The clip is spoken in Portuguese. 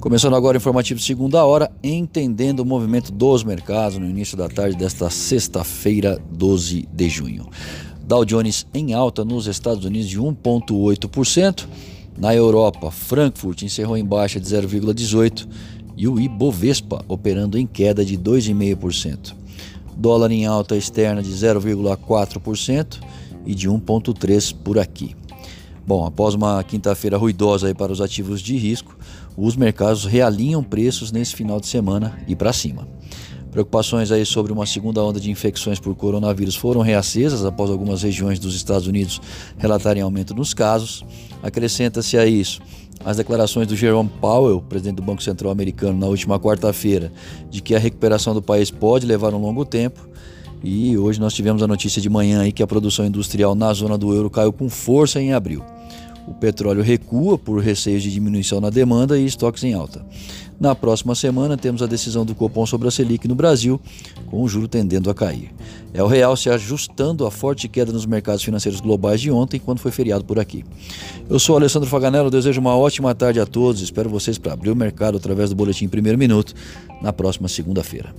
Começando agora o informativo segunda hora, entendendo o movimento dos mercados no início da tarde desta sexta-feira, 12 de junho. Dow Jones em alta nos Estados Unidos de 1,8%. Na Europa, Frankfurt encerrou em baixa de 0,18% e o Ibovespa operando em queda de 2,5%. Dólar em alta externa de 0,4% e de 1,3% por aqui. Bom, após uma quinta-feira ruidosa para os ativos de risco, os mercados realinham preços nesse final de semana e para cima. Preocupações aí sobre uma segunda onda de infecções por coronavírus foram reacesas após algumas regiões dos Estados Unidos relatarem aumento nos casos. Acrescenta-se a isso as declarações do Jerome Powell, presidente do Banco Central americano, na última quarta-feira, de que a recuperação do país pode levar um longo tempo. E hoje nós tivemos a notícia de manhã aí que a produção industrial na zona do euro caiu com força em abril. O petróleo recua por receios de diminuição na demanda e estoques em alta. Na próxima semana, temos a decisão do Copom sobre a Selic no Brasil, com o juro tendendo a cair. É o real se ajustando à forte queda nos mercados financeiros globais de ontem, quando foi feriado por aqui. Eu sou Alessandro Faganello, desejo uma ótima tarde a todos. Espero vocês para abrir o mercado através do Boletim Primeiro Minuto na próxima segunda-feira.